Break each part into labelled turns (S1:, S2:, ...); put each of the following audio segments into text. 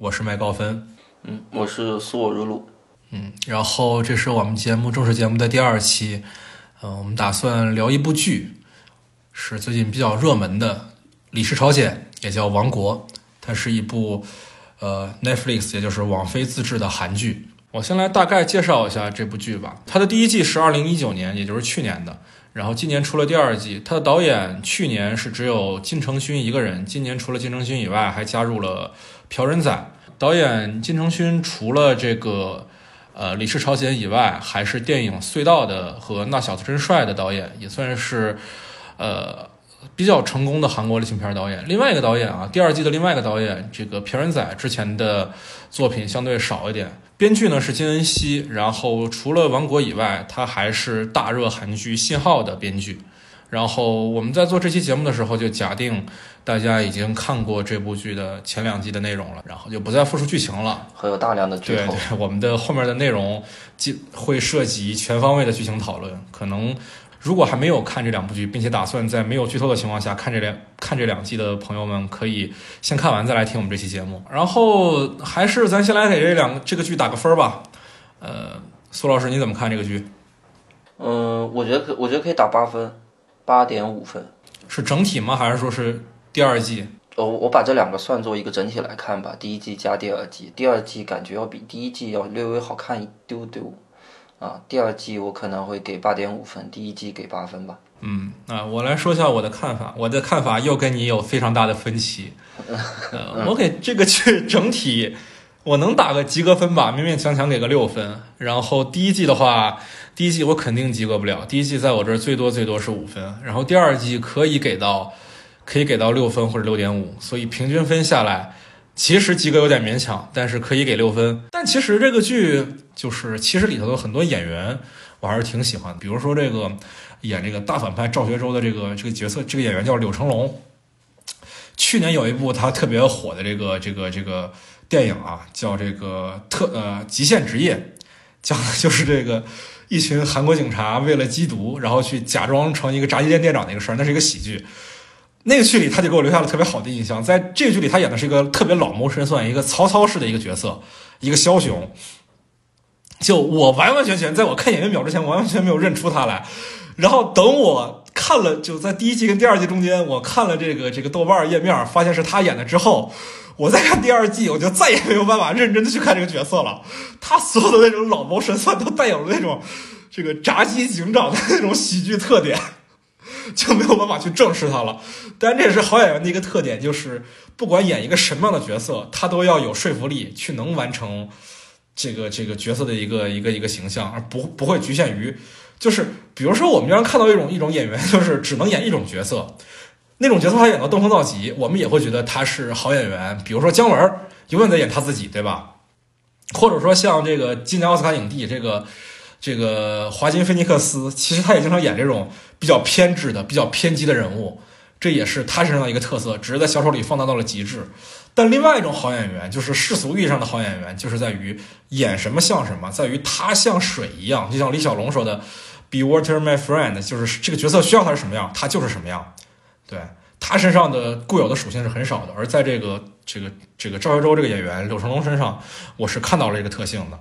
S1: 我是麦高芬，
S2: 嗯，我是苏我如露。
S1: 嗯，然后这是我们节目正式节目的第二期。嗯、我们打算聊一部剧，是最近比较热门的《李氏朝鲜》，也叫《王国》，它是一部呃 Netflix 也就是网飞自制的韩剧。我先来大概介绍一下这部剧吧。它的第一季是二零一九年，也就是去年的，然后今年出了第二季。他的导演去年是只有金承勋一个人，今年除了金承勋以外，还加入了朴仁宰。导演金承勋除了这个呃《李氏朝鲜》以外，还是电影《隧道》的和《那小子真帅》的导演，也算是呃比较成功的韩国类型片导演。另外一个导演啊，第二季的另外一个导演，这个朴仁宰之前的作品相对少一点。编剧呢是金恩熙，然后除了《王国》以外，他还是大热韩剧《信号》的编剧。然后我们在做这期节目的时候，就假定大家已经看过这部剧的前两季的内容了，然后就不再复述剧情了。
S2: 会有大量的剧透
S1: 对对，，我们的后面的内容既会涉及全方位的剧情讨论。可能如果还没有看这两部剧，并且打算在没有剧透的情况下看这两看这两季的朋友们，可以先看完再来听我们这期节目。然后还是咱先来给这两这个剧打个分吧。呃，苏老师你怎么看这个剧？
S2: 嗯，我觉得可，我觉得可以打八分，八点五分。
S1: 是整体吗？还是说是第二季？
S2: 我我把这两个算作一个整体来看吧，第一季加第二季，第二季感觉要比第一季要略微好看一丢丢，啊，第二季我可能会给八点五分，第一季给八分吧。
S1: 嗯，啊，我来说一下我的看法。我的看法又跟你有非常大的分歧。呃，我给这个剧整体，我能打个及格分吧，勉勉强强给个六分。然后第一季的话，第一季我肯定及格不了，第一季在我这儿最多最多是五分。然后第二季可以给到，可以给到六分或者六点五，所以平均分下来，其实及格有点勉强，但是可以给六分。但其实这个剧就是，其实里头的很多演员我还是挺喜欢的，比如说这个。演这个大反派赵学周的这个这个角色，这个演员叫柳成龙。去年有一部他特别火的这个这个这个电影啊，叫这个特呃极限职业，讲的就是这个一群韩国警察为了缉毒，然后去假装成一个炸鸡店店长那个事儿，那是一个喜剧。那个剧里他就给我留下了特别好的印象，在这个剧里他演的是一个特别老谋深算、一个曹操式的一个角色，一个枭雄。就我完完全全在我看演员表之前，完完全全没有认出他来。然后等我看了，就在第一季跟第二季中间，我看了这个这个豆瓣页面，发现是他演的之后，我再看第二季，我就再也没有办法认真的去看这个角色了。他所有的那种老谋深算都带有了那种这个炸鸡警长的那种喜剧特点，就没有办法去正视他了。但这也是好演员的一个特点，就是不管演一个什么样的角色，他都要有说服力，去能完成这个这个角色的一个一个一个形象，而不不会局限于。就是比如说，我们经常看到一种一种演员，就是只能演一种角色，那种角色他演到登峰造极，我们也会觉得他是好演员。比如说姜文永远在演他自己，对吧？或者说像这个今年奥斯卡影帝这个这个华金菲尼克斯，其实他也经常演这种比较偏执的、比较偏激的人物，这也是他身上的一个特色，只是在小丑里放大到了极致。但另外一种好演员，就是世俗意义上的好演员，就是在于演什么像什么，在于他像水一样，就像李小龙说的。Be water, my friend，就是这个角色需要他是什么样，他就是什么样。对他身上的固有的属性是很少的，而在这个这个这个赵学周这个演员柳成龙身上，我是看到了这个特性的。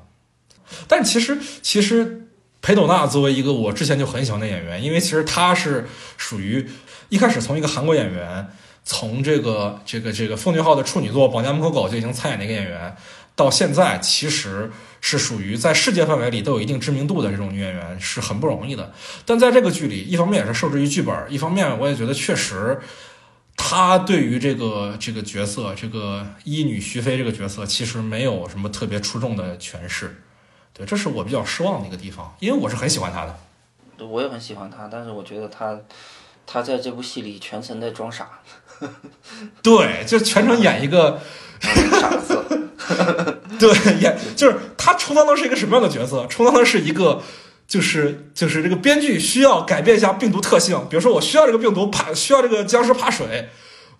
S1: 但其实其实裴斗娜作为一个我之前就很喜欢的演员，因为其实他是属于一开始从一个韩国演员，从这个这个这个奉俊昊的处女作《绑架门口狗》就已经参演的一个演员，到现在其实。是属于在世界范围里都有一定知名度的这种女演员是很不容易的，但在这个剧里，一方面也是受制于剧本，一方面我也觉得确实，她对于这个这个角色，这个一女徐飞这个角色，其实没有什么特别出众的诠释，对，这是我比较失望的一个地方，因为我是很喜欢他的。
S2: 对我也很喜欢他，但是我觉得他他在这部戏里全程在装傻，
S1: 对，就全程演一个
S2: 傻子。
S1: 对，演就是他充当的是一个什么样的角色？充当的是一个，就是就是这个编剧需要改变一下病毒特性，比如说我需要这个病毒怕，需要这个僵尸怕水，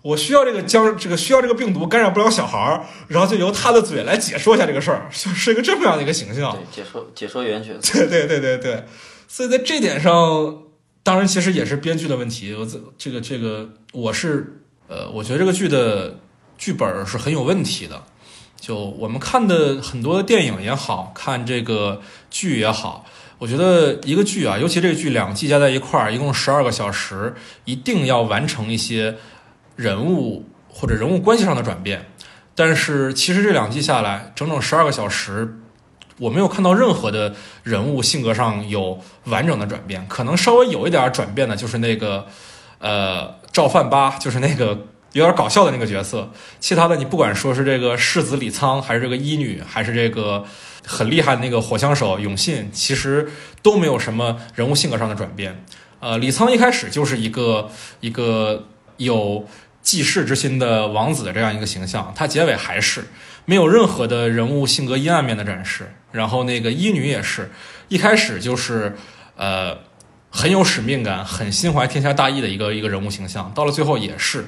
S1: 我需要这个将这个需要这个病毒感染不了小孩儿，然后就由他的嘴来解说一下这个事儿，就 是一个这么样的一个形象。
S2: 对，解说解说员角
S1: 色。对对对对对，所以在这点上，当然其实也是编剧的问题。我这这个这个，我是呃，我觉得这个剧的剧本是很有问题的。就我们看的很多电影也好看，这个剧也好，我觉得一个剧啊，尤其这个剧两季加在一块儿，一共十二个小时，一定要完成一些人物或者人物关系上的转变。但是其实这两季下来，整整十二个小时，我没有看到任何的人物性格上有完整的转变。可能稍微有一点转变的，就是那个呃赵范八，就是那个。有点搞笑的那个角色，其他的你不管说是这个世子李沧，还是这个医女，还是这个很厉害的那个火枪手永信，其实都没有什么人物性格上的转变。呃，李沧一开始就是一个一个有济世之心的王子的这样一个形象，他结尾还是没有任何的人物性格阴暗面的展示。然后那个医女也是一开始就是呃很有使命感、很心怀天下大义的一个一个人物形象，到了最后也是。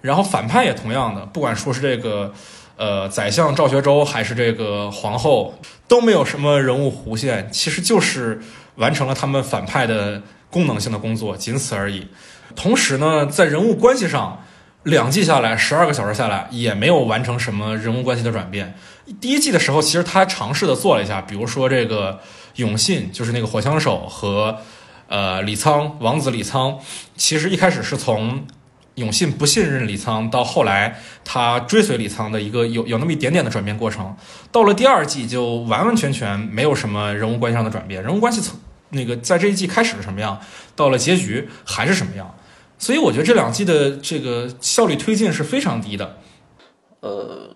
S1: 然后反派也同样的，不管说是这个，呃，宰相赵学周，还是这个皇后，都没有什么人物弧线，其实就是完成了他们反派的功能性的工作，仅此而已。同时呢，在人物关系上，两季下来，十二个小时下来，也没有完成什么人物关系的转变。第一季的时候，其实他尝试的做了一下，比如说这个永信，就是那个火枪手和呃李沧王子李沧，其实一开始是从。永信不信任李沧，到后来他追随李沧的一个有有那么一点点的转变过程，到了第二季就完完全全没有什么人物关系上的转变，人物关系从那个在这一季开始是什么样，到了结局还是什么样，所以我觉得这两季的这个效率推进是非常低的，
S2: 呃。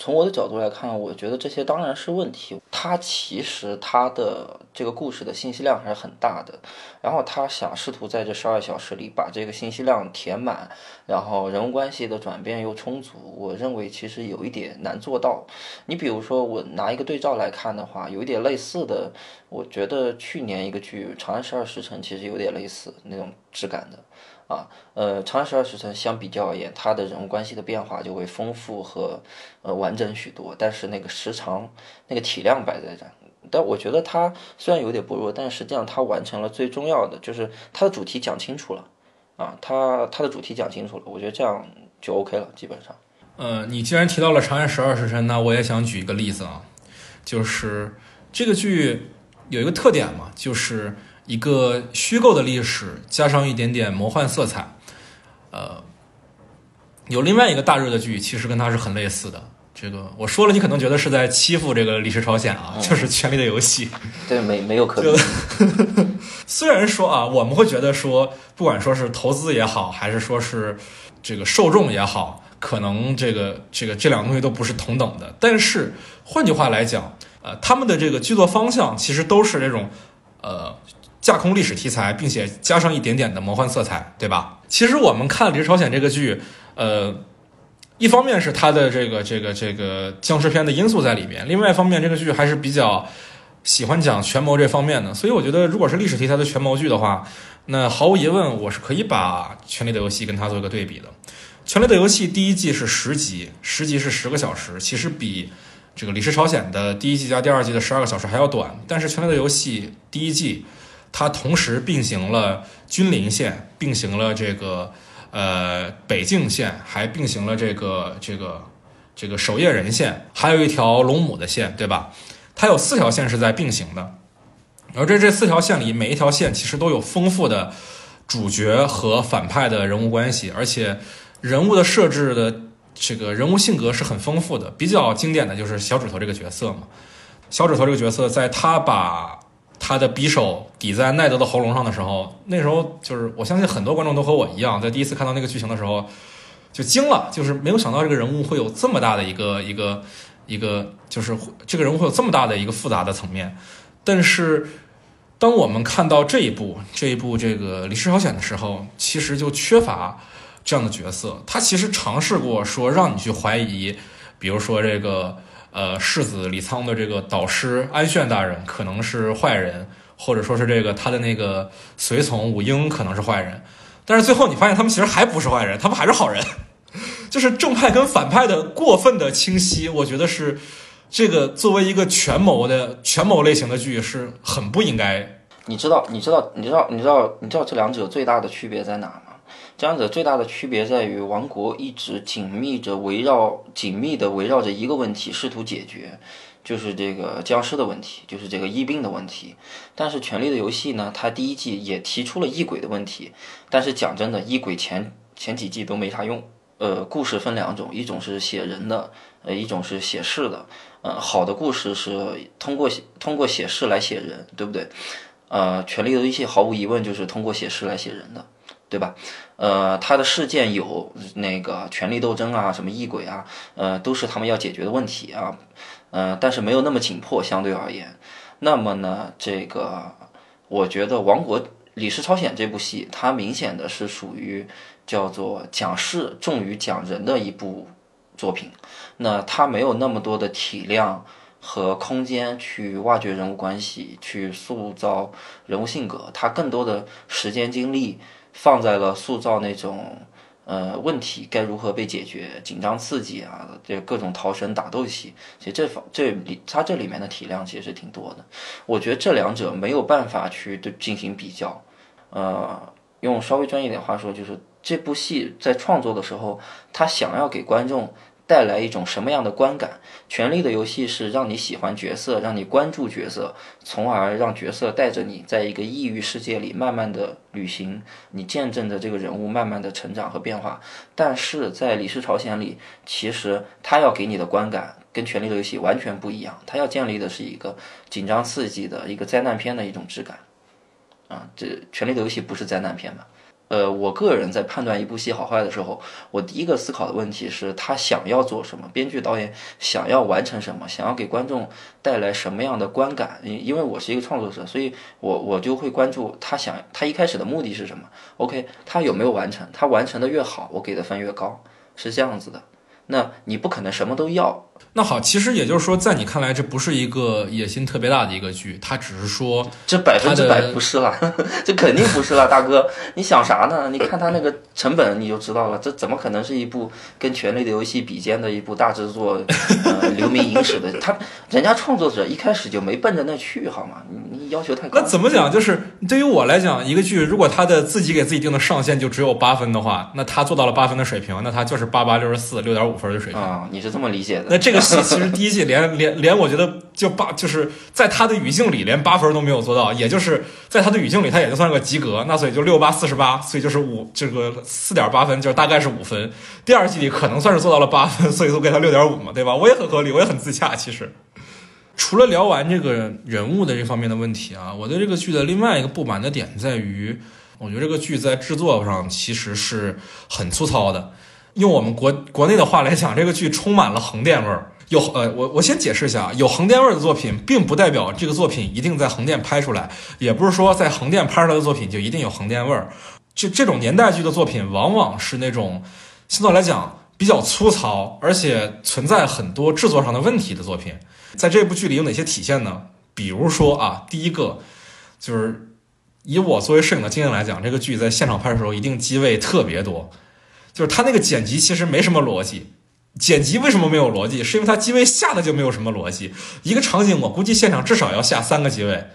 S2: 从我的角度来看，我觉得这些当然是问题。他其实他的这个故事的信息量还是很大的，然后他想试图在这十二小时里把这个信息量填满，然后人物关系的转变又充足，我认为其实有一点难做到。你比如说，我拿一个对照来看的话，有一点类似的，我觉得去年一个剧《长安十二时辰》其实有点类似那种质感的。啊，呃，《长安十二时辰》相比较而言，它的人物关系的变化就会丰富和呃完整许多，但是那个时长、那个体量摆在这，但我觉得它虽然有点薄弱，但实际上它完成了最重要的，就是它的主题讲清楚了，啊，它它的主题讲清楚了，我觉得这样就 OK 了，基本上。
S1: 呃，你既然提到了《长安十二时辰》，那我也想举一个例子啊，就是这个剧有一个特点嘛，就是。一个虚构的历史，加上一点点魔幻色彩，呃，有另外一个大热的剧，其实跟它是很类似的。这个我说了，你可能觉得是在欺负这个《历史朝鲜》啊，就是《权力的游戏》。
S2: 对，没没有可能。
S1: 虽然说啊，我们会觉得说，不管说是投资也好，还是说是这个受众也好，可能这个这个这两个东西都不是同等的。但是换句话来讲，呃，他们的这个剧作方向其实都是这种，呃。架空历史题材，并且加上一点点的魔幻色彩，对吧？其实我们看《李氏朝鲜》这个剧，呃，一方面是它的这个这个这个僵尸片的因素在里面，另外一方面这个剧还是比较喜欢讲权谋这方面的。所以我觉得，如果是历史题材的权谋剧的话，那毫无疑问，我是可以把《权力的游戏》跟它做一个对比的。《权力的游戏》第一季是十集，十集是十个小时，其实比这个《李氏朝鲜》的第一季加第二季的十二个小时还要短。但是《权力的游戏》第一季。它同时并行了君临线，并行了这个呃北境线，还并行了这个这个这个守夜人线，还有一条龙母的线，对吧？它有四条线是在并行的，而这这四条线里，每一条线其实都有丰富的主角和反派的人物关系，而且人物的设置的这个人物性格是很丰富的。比较经典的就是小指头这个角色嘛，小指头这个角色，在他把他的匕首抵在奈德的喉咙上的时候，那时候就是我相信很多观众都和我一样，在第一次看到那个剧情的时候就惊了，就是没有想到这个人物会有这么大的一个一个一个，就是这个人物会有这么大的一个复杂的层面。但是当我们看到这一部这一部这个《李氏朝鲜》的时候，其实就缺乏这样的角色。他其实尝试过说让你去怀疑比如说这个呃世子李沧的这个导师安炫大人可能是坏人，或者说是这个他的那个随从武英可能是坏人，但是最后你发现他们其实还不是坏人，他们还是好人，就是正派跟反派的过分的清晰，我觉得是这个作为一个权谋的权谋类型的剧是很不应该。
S2: 你知道，你知道，你知道，你知道，你知道这两者最大的区别在哪吗？这两者最大的区别在于，王国一直紧密着围绕、紧密的围绕着一个问题，试图解决，就是这个僵尸的问题，就是这个疫病的问题。但是《权力的游戏》呢，它第一季也提出了异鬼的问题，但是讲真的，异鬼前前几季都没啥用。呃，故事分两种，一种是写人的，呃，一种是写事的。呃，好的故事是通过通过写事来写人，对不对？呃，权力的游戏毫无疑问就是通过写诗来写人的，对吧？呃，他的事件有那个权力斗争啊，什么异鬼啊，呃，都是他们要解决的问题啊，呃，但是没有那么紧迫，相对而言。那么呢，这个我觉得《王国李氏朝鲜》这部戏，它明显的是属于叫做讲事重于讲人的一部作品，那它没有那么多的体量。和空间去挖掘人物关系，去塑造人物性格，它更多的时间精力放在了塑造那种呃问题该如何被解决、紧张刺激啊，这各种逃生打斗戏。其实这方这里它这里面的体量其实是挺多的。我觉得这两者没有办法去对进行比较。呃，用稍微专业点话说，就是这部戏在创作的时候，他想要给观众。带来一种什么样的观感？权力的游戏是让你喜欢角色，让你关注角色，从而让角色带着你在一个异域世界里慢慢的旅行，你见证着这个人物慢慢的成长和变化。但是在《李氏朝鲜》里，其实他要给你的观感跟权力的游戏完全不一样，他要建立的是一个紧张刺激的一个灾难片的一种质感。啊，这权力的游戏不是灾难片吧？呃，我个人在判断一部戏好坏的时候，我第一个思考的问题是他想要做什么，编剧导演想要完成什么，想要给观众带来什么样的观感。因因为我是一个创作者，所以我我就会关注他想他一开始的目的是什么。OK，他有没有完成？他完成的越好，我给的分越高，是这样子的。那你不可能什么都要。
S1: 那好，其实也就是说，在你看来，这不是一个野心特别大的一个剧，它只是说，
S2: 这百分之百不是了，这肯定不是了，大哥，你想啥呢？你看他那个成本，你就知道了，这怎么可能是一部跟《权力的游戏》比肩的一部大制作，呃，留名影史的？他人家创作者一开始就没奔着那去，好吗？你你要求太高。
S1: 那怎么讲？就是对于我来讲，一个剧如果他的自己给自己定的上限就只有八分的话，那他做到了八分的水平，那他就是八八六十四六点五分的水平
S2: 啊？你是这么理解的？
S1: 那这这个戏。其实第一季连连连，我觉得就八，就是在他的语境里连八分都没有做到，也就是在他的语境里，他也就算个及格。那所以就六八四十八，所以就是五这个四点八分，就是大概是五分。第二季里可能算是做到了八分，所以都给他六点五嘛，对吧？我也很合理，我也很自洽。其实，除了聊完这个人物的这方面的问题啊，我对这个剧的另外一个不满的点在于，我觉得这个剧在制作上其实是很粗糙的。用我们国国内的话来讲，这个剧充满了横店味儿。有呃，我我先解释一下，有横店味儿的作品，并不代表这个作品一定在横店拍出来，也不是说在横店拍出来的作品就一定有横店味儿。就这种年代剧的作品，往往是那种相对来讲比较粗糙，而且存在很多制作上的问题的作品。在这部剧里有哪些体现呢？比如说啊，第一个就是以我作为摄影的经验来讲，这个剧在现场拍的时候一定机位特别多，就是它那个剪辑其实没什么逻辑。剪辑为什么没有逻辑？是因为它机位下的就没有什么逻辑。一个场景，我估计现场至少要下三个机位，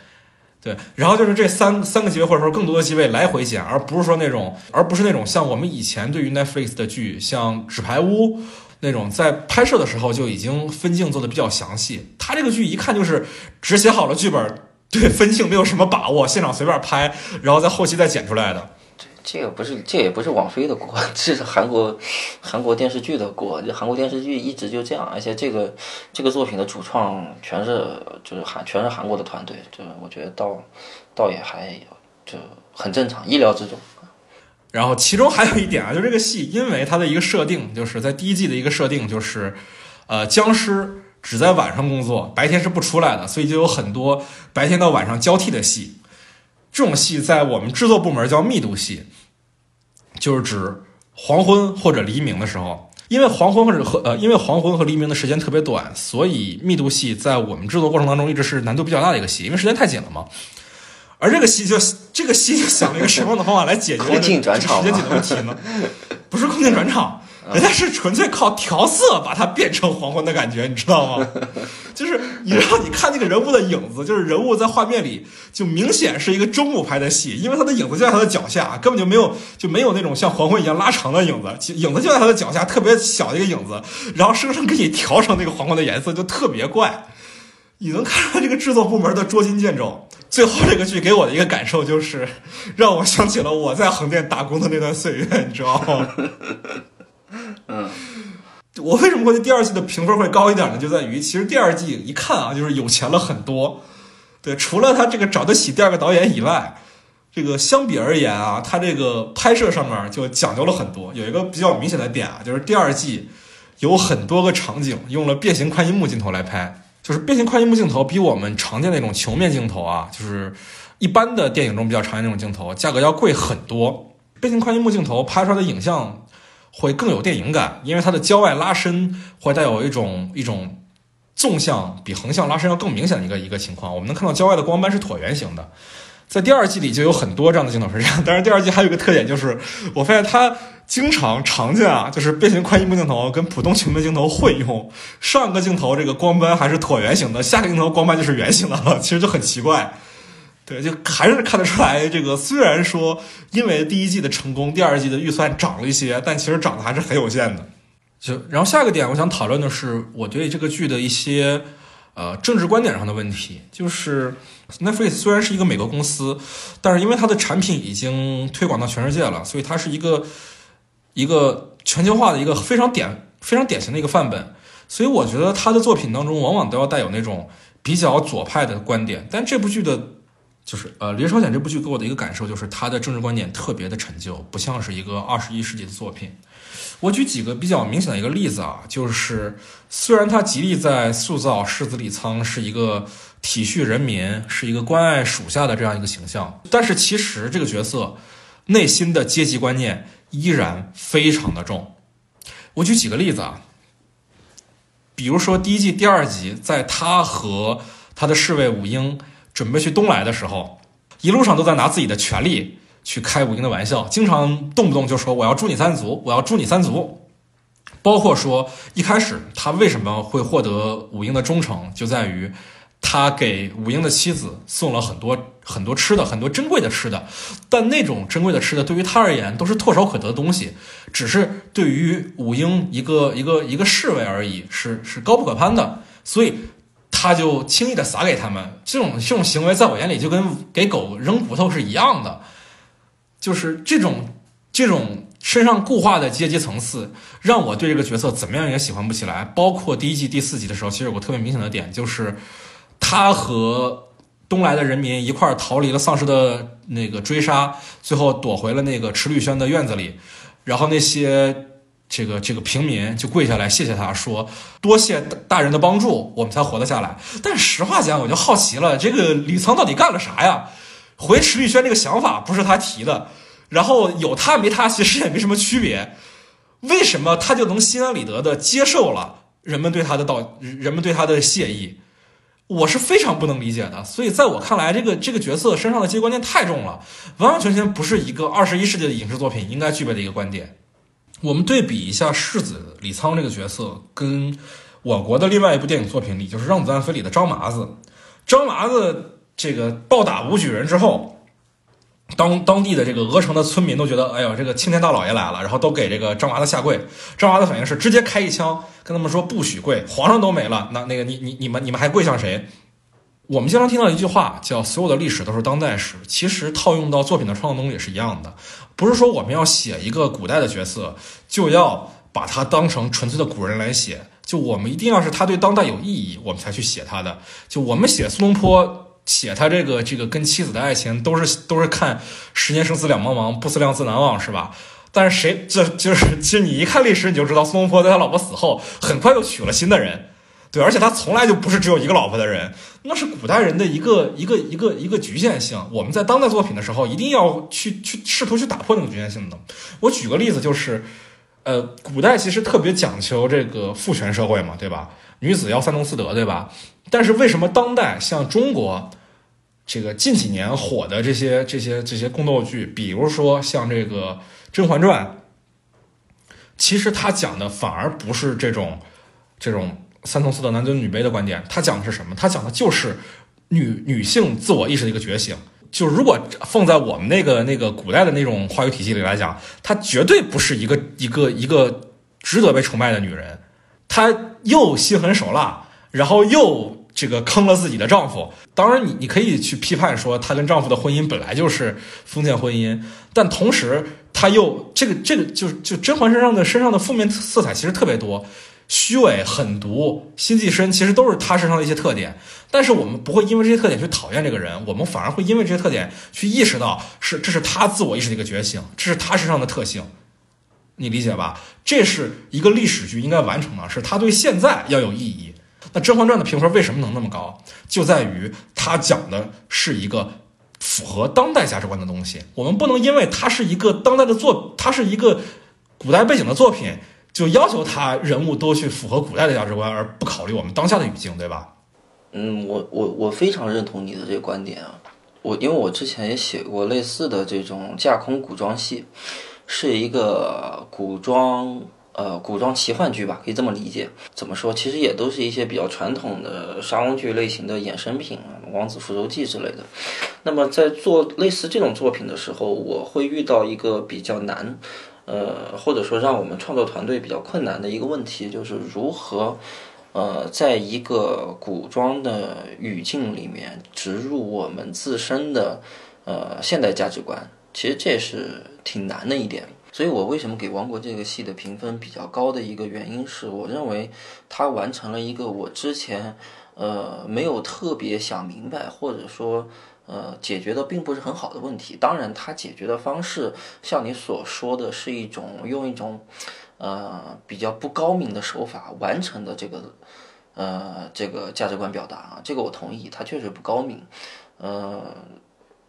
S1: 对。然后就是这三三个机位，或者说更多的机位来回剪，而不是说那种，而不是那种像我们以前对于 Netflix 的剧，像《纸牌屋》那种，在拍摄的时候就已经分镜做的比较详细。他这个剧一看就是只写好了剧本，对分镜没有什么把握，现场随便拍，然后在后期再剪出来的。
S2: 这个不是，这也不是网飞的锅，这是韩国韩国电视剧的锅。这韩国电视剧一直就这样，而且这个这个作品的主创全是就是韩全是韩国的团队，这我觉得倒倒也还就很正常，意料之中。
S1: 然后其中还有一点啊，就这个戏，因为它的一个设定，就是在第一季的一个设定，就是呃僵尸只在晚上工作，白天是不出来的，所以就有很多白天到晚上交替的戏。这种戏在我们制作部门叫密度戏，就是指黄昏或者黎明的时候，因为黄昏或者和呃，因为黄昏和黎明的时间特别短，所以密度戏在我们制作过程当中一直是难度比较大的一个戏，因为时间太紧了嘛。而这个戏就这个戏就想了一个什么样的方法来解决
S2: 空镜转场
S1: 时间紧的问题呢？不是空镜转场，人家是纯粹靠调色把它变成黄昏的感觉，你知道吗？就是你让你看那个人物的影子，就是人物在画面里就明显是一个中午拍的戏，因为他的影子就在他的脚下，根本就没有就没有那种像黄昏一样拉长的影子，影子就在他的脚下，特别小的一个影子，然后生生给你调成那个黄昏的颜色，就特别怪。你能看出这个制作部门的捉襟见肘。最后这个剧给我的一个感受就是，让我想起了我在横店打工的那段岁月，你知道吗？
S2: 嗯，
S1: 我为什么会第二季的评分会高一点呢？就在于其实第二季一看啊，就是有钱了很多。对，除了他这个找得起第二个导演以外，这个相比而言啊，他这个拍摄上面就讲究了很多。有一个比较明显的点啊，就是第二季有很多个场景用了变形宽银幕镜头来拍。就是变形宽银幕镜头比我们常见那种球面镜头啊，就是一般的电影中比较常见那种镜头，价格要贵很多。变形宽银幕镜头拍出来的影像会更有电影感，因为它的焦外拉伸会带有一种一种纵向比横向拉伸要更明显的一个一个情况。我们能看到焦外的光斑是椭圆形的。在第二季里就有很多这样的镜头是这样，但是第二季还有一个特点就是，我发现它经常常见啊，就是变形宽银幕镜头跟普通球面镜头混用。上个镜头这个光斑还是椭圆形的，下个镜头光斑就是圆形的了，其实就很奇怪。对，就还是看得出来，这个虽然说因为第一季的成功，第二季的预算涨了一些，但其实涨的还是很有限的。就然后下一个点，我想讨论的是我对这个剧的一些。呃，政治观点上的问题就是 Netflix 虽然是一个美国公司，但是因为它的产品已经推广到全世界了，所以它是一个一个全球化的一个非常典非常典型的一个范本。所以我觉得他的作品当中往往都要带有那种比较左派的观点。但这部剧的，就是呃《离朝鲜》这部剧给我的一个感受就是，他的政治观点特别的陈旧，不像是一个二十一世纪的作品。我举几个比较明显的一个例子啊，就是虽然他极力在塑造世子李沧是一个体恤人民、是一个关爱属下的这样一个形象，但是其实这个角色内心的阶级观念依然非常的重。我举几个例子啊，比如说第一季第二集，在他和他的侍卫武英准备去东来的时候，一路上都在拿自己的权利。去开武英的玩笑，经常动不动就说我要诛你三族，我要诛你三族。包括说一开始他为什么会获得武英的忠诚，就在于他给武英的妻子送了很多很多吃的，很多珍贵的吃的。但那种珍贵的吃的对于他而言都是唾手可得的东西，只是对于武英一个一个一个侍卫而已，是是高不可攀的。所以他就轻易的撒给他们。这种这种行为在我眼里就跟给狗扔骨头是一样的。就是这种这种身上固化的阶级层次，让我对这个角色怎么样也喜欢不起来。包括第一季第四集的时候，其实有个特别明显的点，就是他和东来的人民一块逃离了丧尸的那个追杀，最后躲回了那个池绿轩的院子里。然后那些这个这个平民就跪下来谢谢他说：“多谢大人的帮助，我们才活得下来。”但实话讲，我就好奇了，这个李沧到底干了啥呀？回池立轩这个想法不是他提的，然后有他没他其实也没什么区别，为什么他就能心安理得的接受了人们对他的道，人们对他的谢意？我是非常不能理解的。所以在我看来，这个这个角色身上的这些观念太重了，完完全全不是一个二十一世纪的影视作品应该具备的一个观点。我们对比一下世子李沧这个角色，跟我国的另外一部电影作品里，就是《让子弹飞》里的张麻子，张麻子。这个暴打武举人之后，当当地的这个鹅城的村民都觉得，哎呦，这个青天大老爷来了，然后都给这个张麻子下跪。张麻子反应是直接开一枪，跟他们说不许跪，皇上都没了，那那个你你你们你们还跪向谁？我们经常听到一句话叫“所有的历史都是当代史”，其实套用到作品的创作中也是一样的，不是说我们要写一个古代的角色，就要把它当成纯粹的古人来写，就我们一定要是他对当代有意义，我们才去写他的。就我们写苏东坡。写他这个这个跟妻子的爱情都是都是看十年生死两茫茫，不思量，自难忘，是吧？但是谁这就是其实你一看历史，你就知道苏东坡在他老婆死后很快就娶了新的人，对，而且他从来就不是只有一个老婆的人，那是古代人的一个一个一个一个局限性。我们在当代作品的时候，一定要去去试图去打破那个局限性的。我举个例子，就是呃，古代其实特别讲求这个父权社会嘛，对吧？女子要三从四德，对吧？但是为什么当代像中国这个近几年火的这些这些这些宫斗剧，比如说像这个《甄嬛传》，其实它讲的反而不是这种这种三从四德、男尊女卑的观点，它讲的是什么？它讲的就是女女性自我意识的一个觉醒。就如果放在我们那个那个古代的那种话语体系里来讲，她绝对不是一个一个一个值得被崇拜的女人。她又心狠手辣，然后又这个坑了自己的丈夫。当然，你你可以去批判说，她跟丈夫的婚姻本来就是封建婚姻，但同时她又这个这个就是就甄嬛身上的身上的负面色彩其实特别多，虚伪、狠毒、心计深，其实都是他身上的一些特点。但是我们不会因为这些特点去讨厌这个人，我们反而会因为这些特点去意识到是这是他自我意识的一个觉醒，这是他身上的特性。你理解吧？这是一个历史剧应该完成的，是他对现在要有意义。那《甄嬛传》的评分为什么能那么高？就在于它讲的是一个符合当代价值观的东西。我们不能因为它是一个当代的作，它是一个古代背景的作品，就要求他人物都去符合古代的价值观，而不考虑我们当下的语境，对吧？
S2: 嗯，我我我非常认同你的这个观点啊。我因为我之前也写过类似的这种架空古装戏。是一个古装呃古装奇幻剧吧，可以这么理解。怎么说？其实也都是一些比较传统的沙翁剧类型的衍生品，《王子复仇记》之类的。那么在做类似这种作品的时候，我会遇到一个比较难，呃，或者说让我们创作团队比较困难的一个问题，就是如何呃在一个古装的语境里面植入我们自身的呃现代价值观。其实这也是挺难的一点，所以我为什么给《王国》这个戏的评分比较高的一个原因是，我认为它完成了一个我之前呃没有特别想明白，或者说呃解决的并不是很好的问题。当然，它解决的方式像你所说的是一种用一种呃比较不高明的手法完成的这个呃这个价值观表达啊，这个我同意，它确实不高明，呃。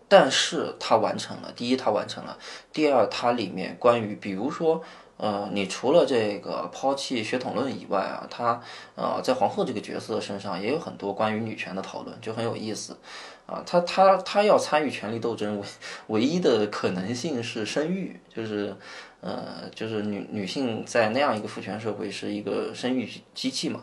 S2: 但是它完成了，第一它完成了，第二它里面关于，比如说，呃，你除了这个抛弃血统论以外啊，它呃在皇后这个角色身上也有很多关于女权的讨论，就很有意思，啊，他他他要参与权力斗争，唯唯一的可能性是生育，就是呃就是女女性在那样一个父权社会是一个生育机器嘛，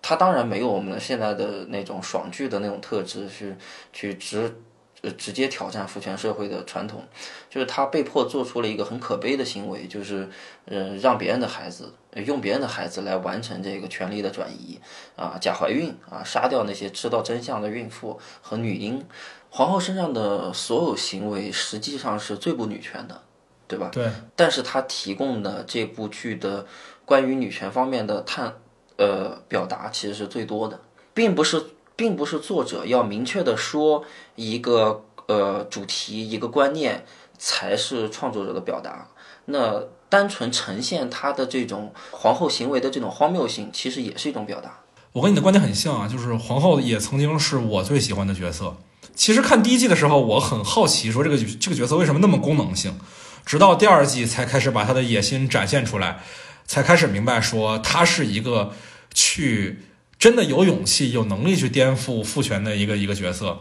S2: 她当然没有我们现在的那种爽剧的那种特质去去直。呃，直接挑战父权社会的传统，就是他被迫做出了一个很可悲的行为，就是呃，让别人的孩子用别人的孩子来完成这个权力的转移啊，假怀孕啊，杀掉那些知道真相的孕妇和女婴。皇后身上的所有行为实际上是最不女权的，对吧？
S1: 对。
S2: 但是他提供的这部剧的关于女权方面的探呃表达其实是最多的，并不是。并不是作者要明确的说一个呃主题一个观念才是创作者的表达，那单纯呈现他的这种皇后行为的这种荒谬性，其实也是一种表达。
S1: 我跟你的观点很像啊，就是皇后也曾经是我最喜欢的角色。其实看第一季的时候，我很好奇，说这个这个角色为什么那么功能性，直到第二季才开始把他的野心展现出来，才开始明白说他是一个去。真的有勇气、有能力去颠覆父权的一个一个角色，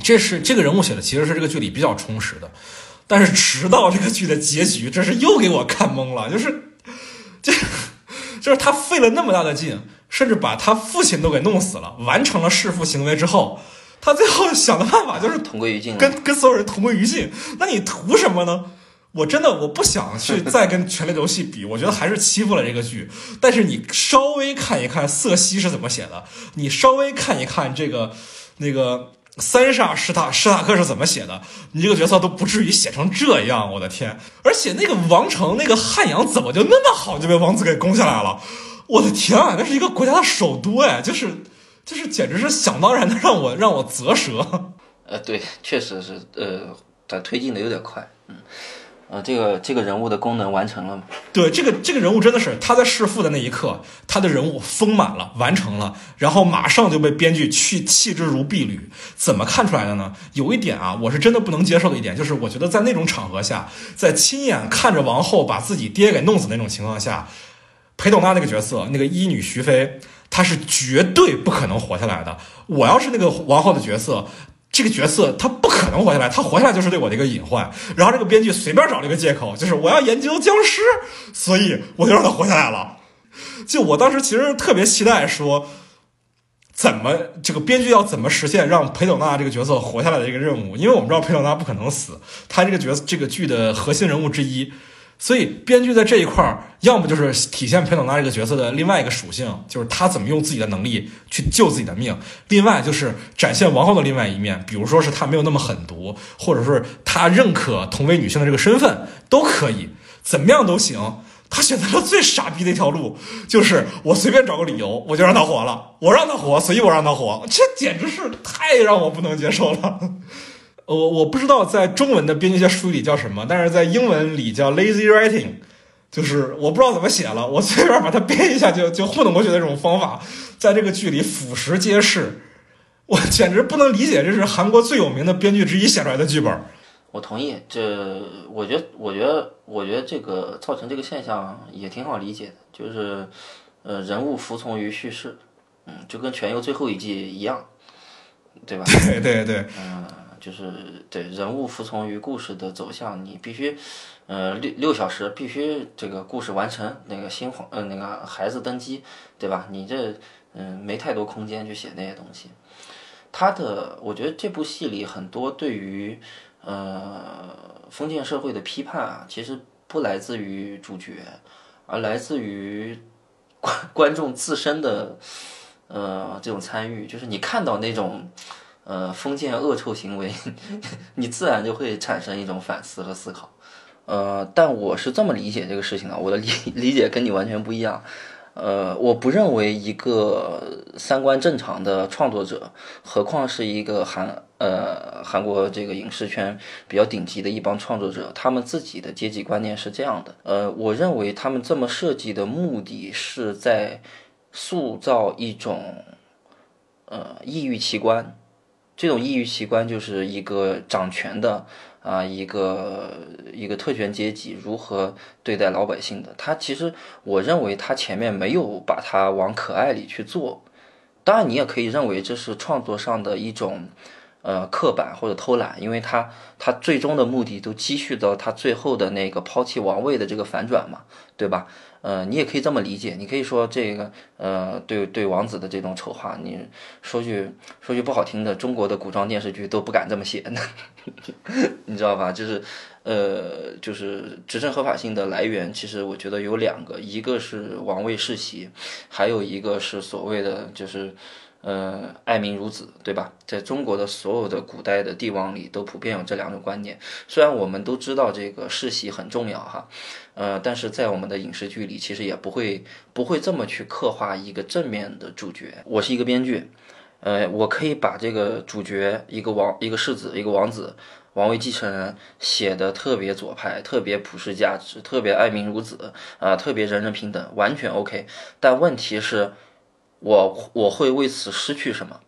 S1: 这是这个人物写的，其实是这个剧里比较充实的。但是直到这个剧的结局，这是又给我看懵了，就是，就就是他费了那么大的劲，甚至把他父亲都给弄死了，完成了弑父行为之后，他最后想的办法就是
S2: 同归于尽，
S1: 跟跟所有人同归于尽。那你图什么呢？我真的我不想去再跟《权力游戏》比，我觉得还是欺负了这个剧。但是你稍微看一看瑟西是怎么写的，你稍微看一看这个那个三煞史塔史塔克是怎么写的，你这个角色都不至于写成这样。我的天！而且那个王城那个汉阳怎么就那么好就被王子给攻下来了？我的天啊，那是一个国家的首都哎，就是就是简直是想当然的让我让我啧舌。
S2: 呃，对，确实是呃，他推进的有点快，嗯。呃，这个这个人物的功能完成了吗？
S1: 对，这个这个人物真的是他在弑父的那一刻，他的人物丰满了，完成了，然后马上就被编剧去弃之如敝履。怎么看出来的呢？有一点啊，我是真的不能接受的一点，就是我觉得在那种场合下，在亲眼看着王后把自己爹给弄死那种情况下，裴斗娜那个角色，那个医女徐飞，她是绝对不可能活下来的。我要是那个王后的角色。这个角色他不可能活下来，他活下来就是对我的一个隐患。然后这个编剧随便找了一个借口，就是我要研究僵尸，所以我就让他活下来了。就我当时其实特别期待说，怎么这个编剧要怎么实现让裴斗娜这个角色活下来的一个任务？因为我们知道裴斗娜不可能死，他这个角色这个剧的核心人物之一。所以，编剧在这一块儿，要么就是体现裴斗娜这个角色的另外一个属性，就是他怎么用自己的能力去救自己的命；另外就是展现王后的另外一面，比如说是她没有那么狠毒，或者是她认可同为女性的这个身份，都可以，怎么样都行。他选择了最傻逼的一条路，就是我随便找个理由，我就让他活了，我让他活，所以我让他活，这简直是太让我不能接受了。我我不知道在中文的编剧学术语里叫什么，但是在英文里叫 lazy writing，就是我不知道怎么写了，我随便把它编一下就就糊弄过去的这种方法，在这个剧里俯拾皆是，我简直不能理解，这是韩国最有名的编剧之一写出来的剧本。
S2: 我同意，这我觉得我觉得我觉得这个造成这个现象也挺好理解的，就是呃人物服从于叙事，嗯，就跟《全游》最后一季一样，对吧？
S1: 对对对，
S2: 嗯。就是对人物服从于故事的走向，你必须，呃，六六小时必须这个故事完成，那个新皇，呃，那个孩子登基，对吧？你这，嗯，没太多空间去写那些东西。他的，我觉得这部戏里很多对于，呃，封建社会的批判啊，其实不来自于主角，而来自于观观众自身的，呃，这种参与，就是你看到那种。呃，封建恶臭行为，你自然就会产生一种反思和思考。呃，但我是这么理解这个事情的，我的理理解跟你完全不一样。呃，我不认为一个三观正常的创作者，何况是一个韩呃韩国这个影视圈比较顶级的一帮创作者，他们自己的阶级观念是这样的。呃，我认为他们这么设计的目的是在塑造一种呃异域奇观。这种异域奇观就是一个掌权的啊，一个一个特权阶级如何对待老百姓的。他其实，我认为他前面没有把它往可爱里去做。当然，你也可以认为这是创作上的一种呃刻板或者偷懒，因为他他最终的目的都积蓄到他最后的那个抛弃王位的这个反转嘛，对吧？呃，你也可以这么理解，你可以说这个，呃，对对王子的这种丑化，你说句说句不好听的，中国的古装电视剧都不敢这么写呢，你知道吧？就是，呃，就是执政合法性的来源，其实我觉得有两个，一个是王位世袭，还有一个是所谓的就是。呃，爱民如子，对吧？在中国的所有的古代的帝王里，都普遍有这两种观念。虽然我们都知道这个世袭很重要哈，呃，但是在我们的影视剧里，其实也不会不会这么去刻画一个正面的主角。我是一个编剧，呃，我可以把这个主角一个王一个世子一个王子王位继承人写的特别左派，特别普世价值，特别爱民如子啊，特别人人平等，完全 OK。但问题是。我我会为此失去什么？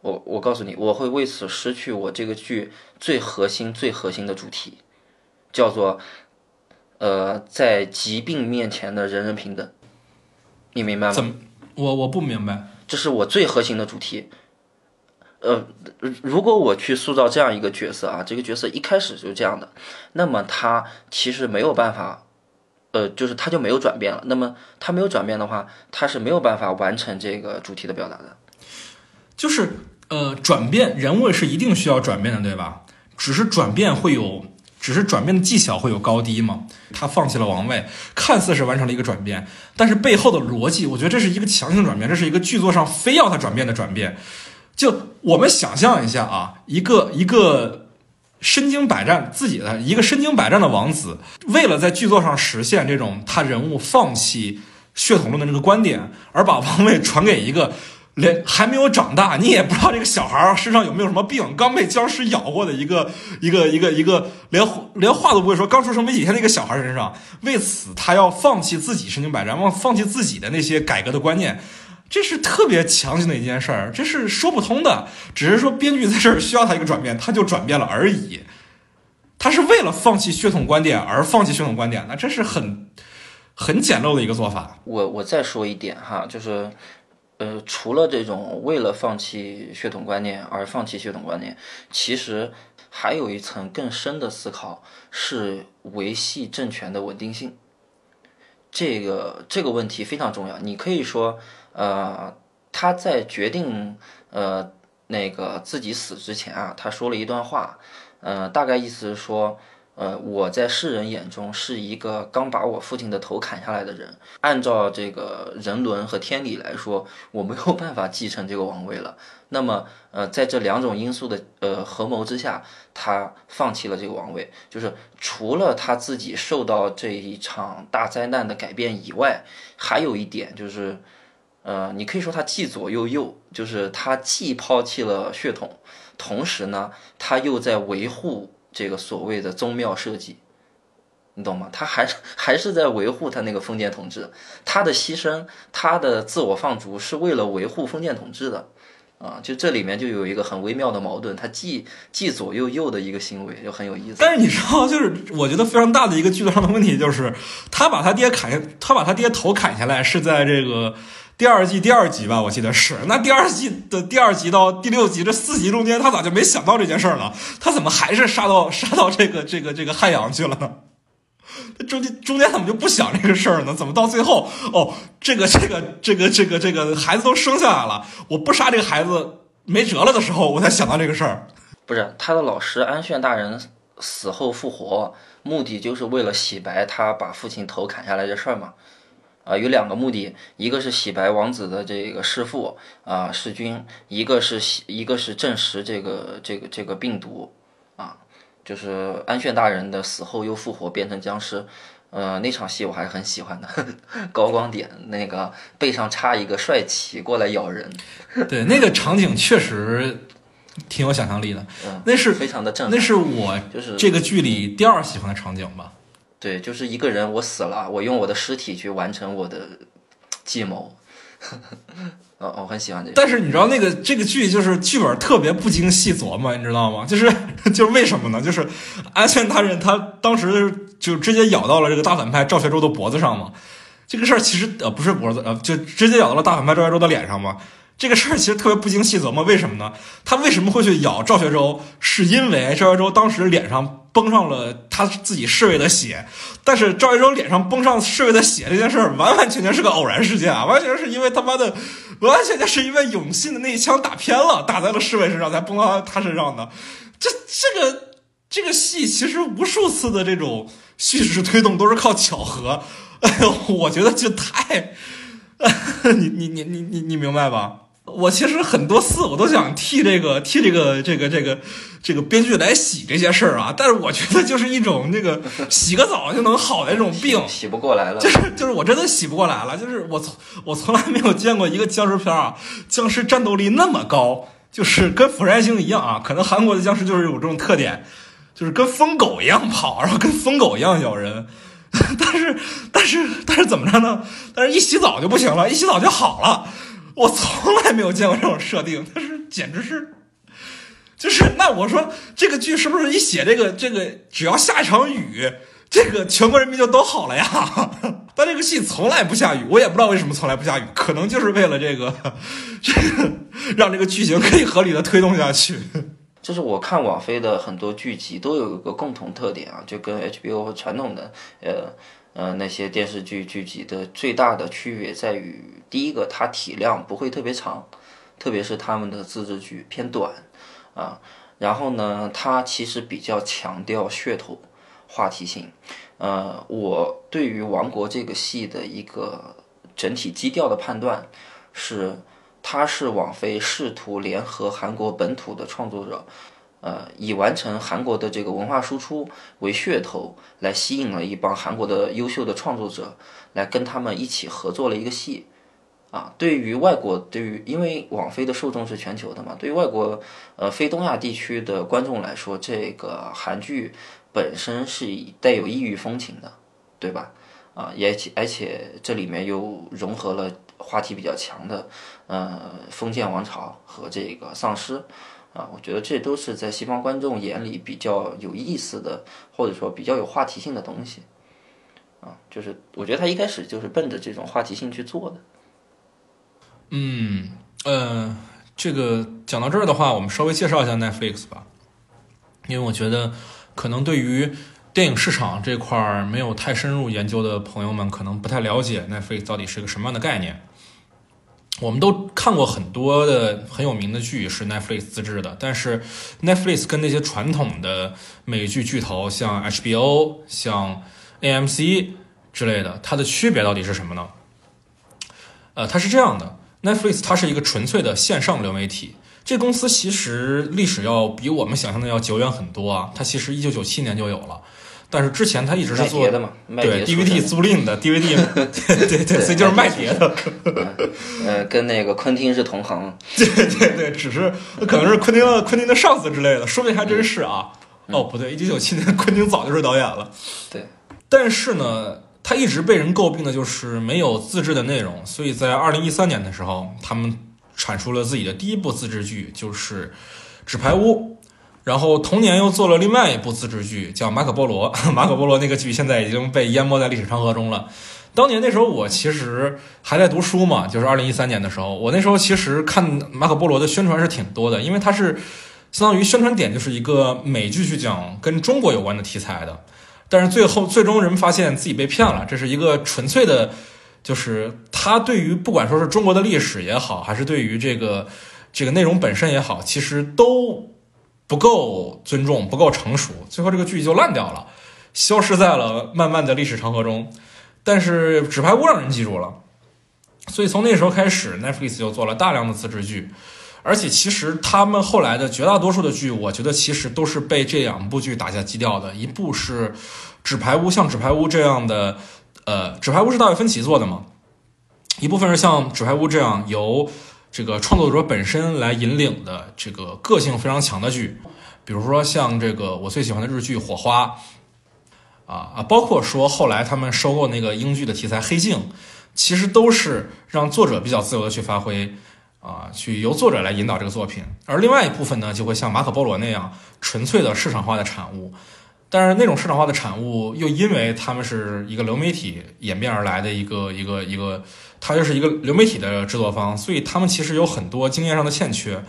S2: 我我告诉你，我会为此失去我这个剧最核心、最核心的主题，叫做呃，在疾病面前的人人平等。你明白吗？
S1: 怎么？我我不明白。
S2: 这是我最核心的主题。呃，如果我去塑造这样一个角色啊，这个角色一开始就这样的，那么他其实没有办法。呃，就是他就没有转变了。那么他没有转变的话，他是没有办法完成这个主题的表达的。
S1: 就是呃，转变人物是一定需要转变的，对吧？只是转变会有，只是转变的技巧会有高低嘛。他放弃了王位，看似是完成了一个转变，但是背后的逻辑，我觉得这是一个强行转变，这是一个剧作上非要他转变的转变。就我们想象一下啊，一个一个。身经百战，自己的一个身经百战的王子，为了在剧作上实现这种他人物放弃血统论的这个观点，而把王位传给一个连还没有长大，你也不知道这个小孩身上有没有什么病，刚被僵尸咬过的一个一个一个一个连连话都不会说，刚出生没几天的一个小孩身上，为此他要放弃自己身经百战，忘放弃自己的那些改革的观念，这是特别强行的一件事儿，这是说不通的。只是说编剧在这儿需要他一个转变，他就转变了而已。他是为了放弃血统观点而放弃血统观点那，这是很很简陋的一个做法。
S2: 我我再说一点哈，就是。呃，除了这种为了放弃血统观念而放弃血统观念，其实还有一层更深的思考，是维系政权的稳定性。这个这个问题非常重要。你可以说，呃，他在决定呃那个自己死之前啊，他说了一段话，呃，大概意思是说。呃，我在世人眼中是一个刚把我父亲的头砍下来的人。按照这个人伦和天理来说，我没有办法继承这个王位了。那么，呃，在这两种因素的呃合谋之下，他放弃了这个王位。就是除了他自己受到这一场大灾难的改变以外，还有一点就是，呃，你可以说他既左又右，就是他既抛弃了血统，同时呢，他又在维护。这个所谓的宗庙设计，你懂吗？他还是 还是在维护他那个封建统治，他的牺牲，他的自我放逐，是为了维护封建统治的，啊，就这里面就有一个很微妙的矛盾，他既既左又右的一个行为，就很有意思。
S1: 但是你知道，就是我觉得非常大的一个剧作上的问题，就是他把他爹砍下，他把他爹头砍下来，是在这个。第二季第二集吧，我记得是那第二季的第二集到第六集这四集中间，他咋就没想到这件事儿呢？他怎么还是杀到 杀到这个这个这个汉阳去了呢？中间中间怎么就不想这个事儿呢？怎么到最后哦，这个这个这个这个这个孩子都生下来了，我不杀这个孩子没辙了的时候，我才想到这个事儿。
S2: 不是他的老师安炫大人死后复活，目的就是为了洗白他把父亲头砍下来这事儿嘛。啊，有两个目的，一个是洗白王子的这个弑父啊弑君，一个是洗，一个是证实这个这个这个病毒，啊，就是安炫大人的死后又复活变成僵尸，呃，那场戏我还是很喜欢的，高光点那个背上插一个帅旗过来咬人，
S1: 对，那个场景确实挺有想象力的，那是
S2: 非常的震
S1: 撼，那是我
S2: 就是
S1: 这个剧里第二喜欢的场景吧。
S2: 对，就是一个人，我死了，我用我的尸体去完成我的计谋。哦，我很喜欢这个。
S1: 但是你知道那个这个剧就是剧本特别不经细琢磨，你知道吗？就是 就是为什么呢？就是安炫大人他当时就直接咬到了这个大反派赵学周的脖子上嘛。这个事儿其实呃不是脖子呃，就直接咬到了大反派赵学周的脸上嘛。这个事儿其实特别不经细琢磨，为什么呢？他为什么会去咬赵学周？是因为赵学周当时脸上。崩上了他自己侍卫的血，但是赵一舟脸上崩上侍卫的血这件事儿，完完全全是个偶然事件啊！完全是因为他妈的，完完全全是因为永信的那一枪打偏了，打在了侍卫身上，才崩到他身上的。这这个这个戏其实无数次的这种叙事推动都是靠巧合，哎呦，我觉得就太，你你你你你你明白吧？我其实很多次我都想替这个替这个这个这个这个编剧来洗这些事儿啊，但是我觉得就是一种那个洗个澡就能好的一种病，
S2: 洗不过来了。
S1: 就是就是我真的洗不过来了，就是我从我从来没有见过一个僵尸片啊，僵尸战斗力那么高，就是跟《釜山行》一样啊。可能韩国的僵尸就是有这种特点，就是跟疯狗一样跑，然后跟疯狗一样咬人。但是但是但是怎么着呢？但是一洗澡就不行了，一洗澡就好了。我从来没有见过这种设定，但是简直是，就是那我说这个剧是不是一写这个这个只要下一场雨，这个全国人民就都好了呀？但这个戏从来不下雨，我也不知道为什么从来不下雨，可能就是为了这个这个让这个剧情可以合理的推动下去。
S2: 就是我看网飞的很多剧集都有一个共同特点啊，就跟 HBO 和传统的呃。呃，那些电视剧剧集的最大的区别在于，第一个，它体量不会特别长，特别是他们的自制剧偏短，啊，然后呢，它其实比较强调噱头、话题性。呃，我对于《王国》这个戏的一个整体基调的判断是，它是网飞试图联合韩国本土的创作者。呃，以完成韩国的这个文化输出为噱头，来吸引了一帮韩国的优秀的创作者，来跟他们一起合作了一个戏，啊，对于外国，对于因为网飞的受众是全球的嘛，对于外国呃非东亚地区的观众来说，这个韩剧本身是带有异域风情的，对吧？啊，也且而且这里面又融合了话题比较强的呃封建王朝和这个丧尸。啊，我觉得这都是在西方观众眼里比较有意思的，或者说比较有话题性的东西。啊，就是我觉得他一开始就是奔着这种话题性去做的。
S1: 嗯，呃，这个讲到这儿的话，我们稍微介绍一下 Netflix 吧，因为我觉得可能对于电影市场这块儿没有太深入研究的朋友们，可能不太了解 Netflix 到底是个什么样的概念。我们都看过很多的很有名的剧是 Netflix 自制的，但是 Netflix 跟那些传统的美剧巨头，像 HBO、像 AMC 之类的，它的区别到底是什么呢？呃，它是这样的，Netflix 它是一个纯粹的线上流媒体，这公司其实历史要比我们想象的要久远很多啊，它其实一九九七年就有了。但是之前他一直是做
S2: 的嘛，
S1: 对 DVD 租赁的 DVD，对对对，所以就是卖碟的。
S2: 呃，跟那个昆汀是同行。
S1: 对对对，只是可能是昆汀的昆汀的上司之类的，说不定还真是啊。哦，不对，一九九七年昆汀早就是导演了。
S2: 对，
S1: 但是呢，他一直被人诟病的就是没有自制的内容，所以在二零一三年的时候，他们产出了自己的第一部自制剧，就是《纸牌屋》。然后同年又做了另外一部自制剧，叫《马可波罗》。马可波罗那个剧现在已经被淹没在历史长河中了。当年那时候我其实还在读书嘛，就是二零一三年的时候，我那时候其实看马可波罗的宣传是挺多的，因为它是相当于宣传点就是一个美剧去讲跟中国有关的题材的。但是最后最终人们发现自己被骗了，这是一个纯粹的，就是他对于不管说是中国的历史也好，还是对于这个这个内容本身也好，其实都。不够尊重，不够成熟，最后这个剧就烂掉了，消失在了漫漫的历史长河中。但是《纸牌屋》让人记住了，所以从那时候开始，Netflix 就做了大量的自制剧。而且其实他们后来的绝大多数的剧，我觉得其实都是被这两部剧打下基调的。一部是《纸牌屋》，像《纸牌屋》这样的，呃，《纸牌屋》是大卫芬奇做的嘛？一部分是像《纸牌屋》这样由。这个创作者本身来引领的这个个性非常强的剧，比如说像这个我最喜欢的日剧《火花》，啊啊，包括说后来他们收购那个英剧的题材《黑镜》，其实都是让作者比较自由的去发挥，啊，去由作者来引导这个作品。而另外一部分呢，就会像《马可波罗》那样纯粹的市场化的产物。但是那种市场化的产物，又因为他们是一个流媒体演变而来的一个一个一个，它就是一个流媒体的制作方，所以他们其实有很多经验上的欠缺，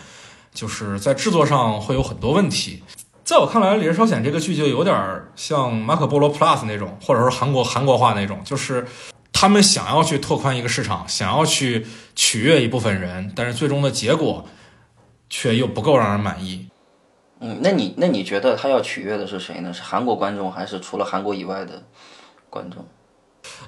S1: 就是在制作上会有很多问题。在我看来，《李人朝鲜》这个剧就有点像《马可波罗 Plus》那种，或者说韩国韩国化那种，就是他们想要去拓宽一个市场，想要去取悦一部分人，但是最终的结果却又不够让人满意。
S2: 嗯，那你那你觉得他要取悦的是谁呢？是韩国观众，还是除了韩国以外的观众？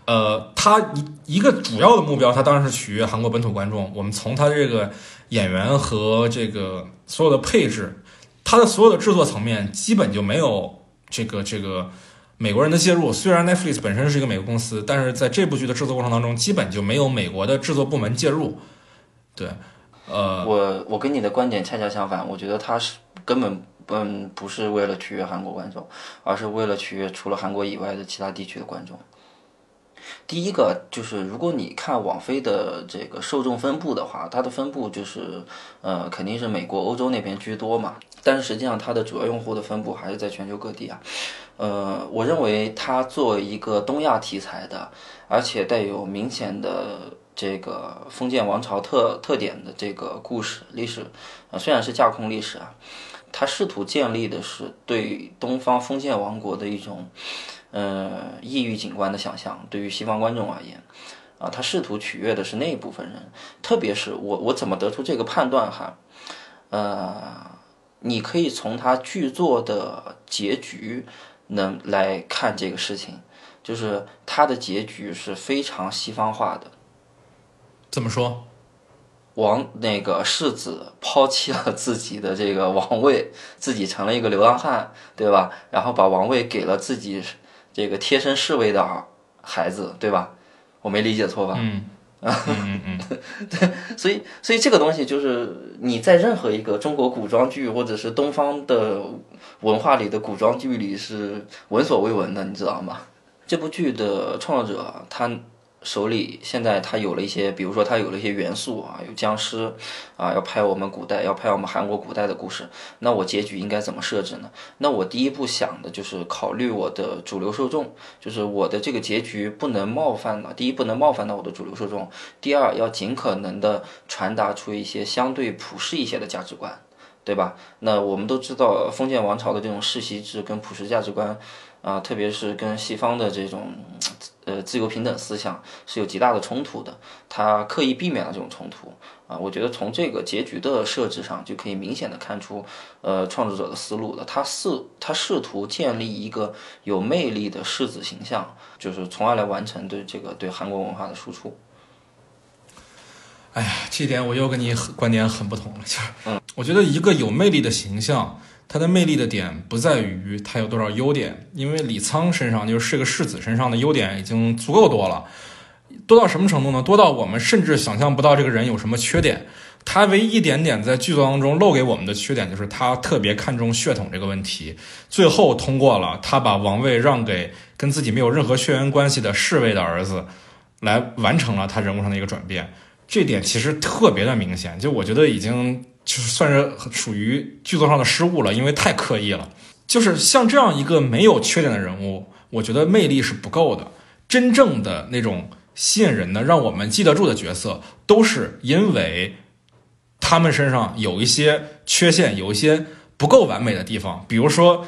S1: 呃，他一一个主要的目标，他当然是取悦韩国本土观众。我们从他这个演员和这个所有的配置，他的所有的制作层面，基本就没有这个这个美国人的介入。虽然 Netflix 本身是一个美国公司，但是在这部剧的制作过程当中，基本就没有美国的制作部门介入。对。呃，
S2: 我我跟你的观点恰恰相反，我觉得他是根本嗯不是为了取悦韩国观众，而是为了取悦除了韩国以外的其他地区的观众。第一个就是如果你看网飞的这个受众分布的话，它的分布就是呃肯定是美国、欧洲那边居多嘛，但是实际上它的主要用户的分布还是在全球各地啊。呃，我认为它作为一个东亚题材的，而且带有明显的。这个封建王朝特特点的这个故事历史，啊，虽然是架空历史啊，他试图建立的是对东方封建王国的一种，呃，异域景观的想象。对于西方观众而言，啊，他试图取悦的是那一部分人。特别是我，我怎么得出这个判断哈？呃，你可以从他剧作的结局能来看这个事情，就是他的结局是非常西方化的。
S1: 怎么说？
S2: 王那个世子抛弃了自己的这个王位，自己成了一个流浪汉，对吧？然后把王位给了自己这个贴身侍卫的孩子，对吧？我没理解错吧？
S1: 嗯 嗯嗯嗯，
S2: 所以，所以这个东西就是你在任何一个中国古装剧或者是东方的文化里的古装剧里是闻所未闻的，你知道吗？这部剧的创作者他手里现在他有了一些，比如说他有了一些元素啊，有僵尸啊，要拍我们古代，要拍我们韩国古代的故事，那我结局应该怎么设置呢？那我第一步想的就是考虑我的主流受众，就是我的这个结局不能冒犯了，第一不能冒犯到我的主流受众，第二要尽可能的传达出一些相对普世一些的价值观，对吧？那我们都知道封建王朝的这种世袭制跟普世价值观。啊，特别是跟西方的这种，呃，自由平等思想是有极大的冲突的。他刻意避免了这种冲突啊，我觉得从这个结局的设置上就可以明显的看出，呃，创作者的思路了。他试他试图建立一个有魅力的世子形象，就是从而来完成对这个对韩国文化的输出。
S1: 哎呀，这点我又跟你观点很不同了，就是，嗯我觉得一个有魅力的形象。他的魅力的点不在于他有多少优点，因为李沧身上就是这个世子身上的优点已经足够多了，多到什么程度呢？多到我们甚至想象不到这个人有什么缺点。他唯一一点点在剧作当中漏给我们的缺点，就是他特别看重血统这个问题，最后通过了他把王位让给跟自己没有任何血缘关系的侍卫的儿子，来完成了他人物上的一个转变。这点其实特别的明显，就我觉得已经。就是算是属于剧作上的失误了，因为太刻意了。就是像这样一个没有缺点的人物，我觉得魅力是不够的。真正的那种吸引人的、让我们记得住的角色，都是因为他们身上有一些缺陷，有一些不够完美的地方。比如说，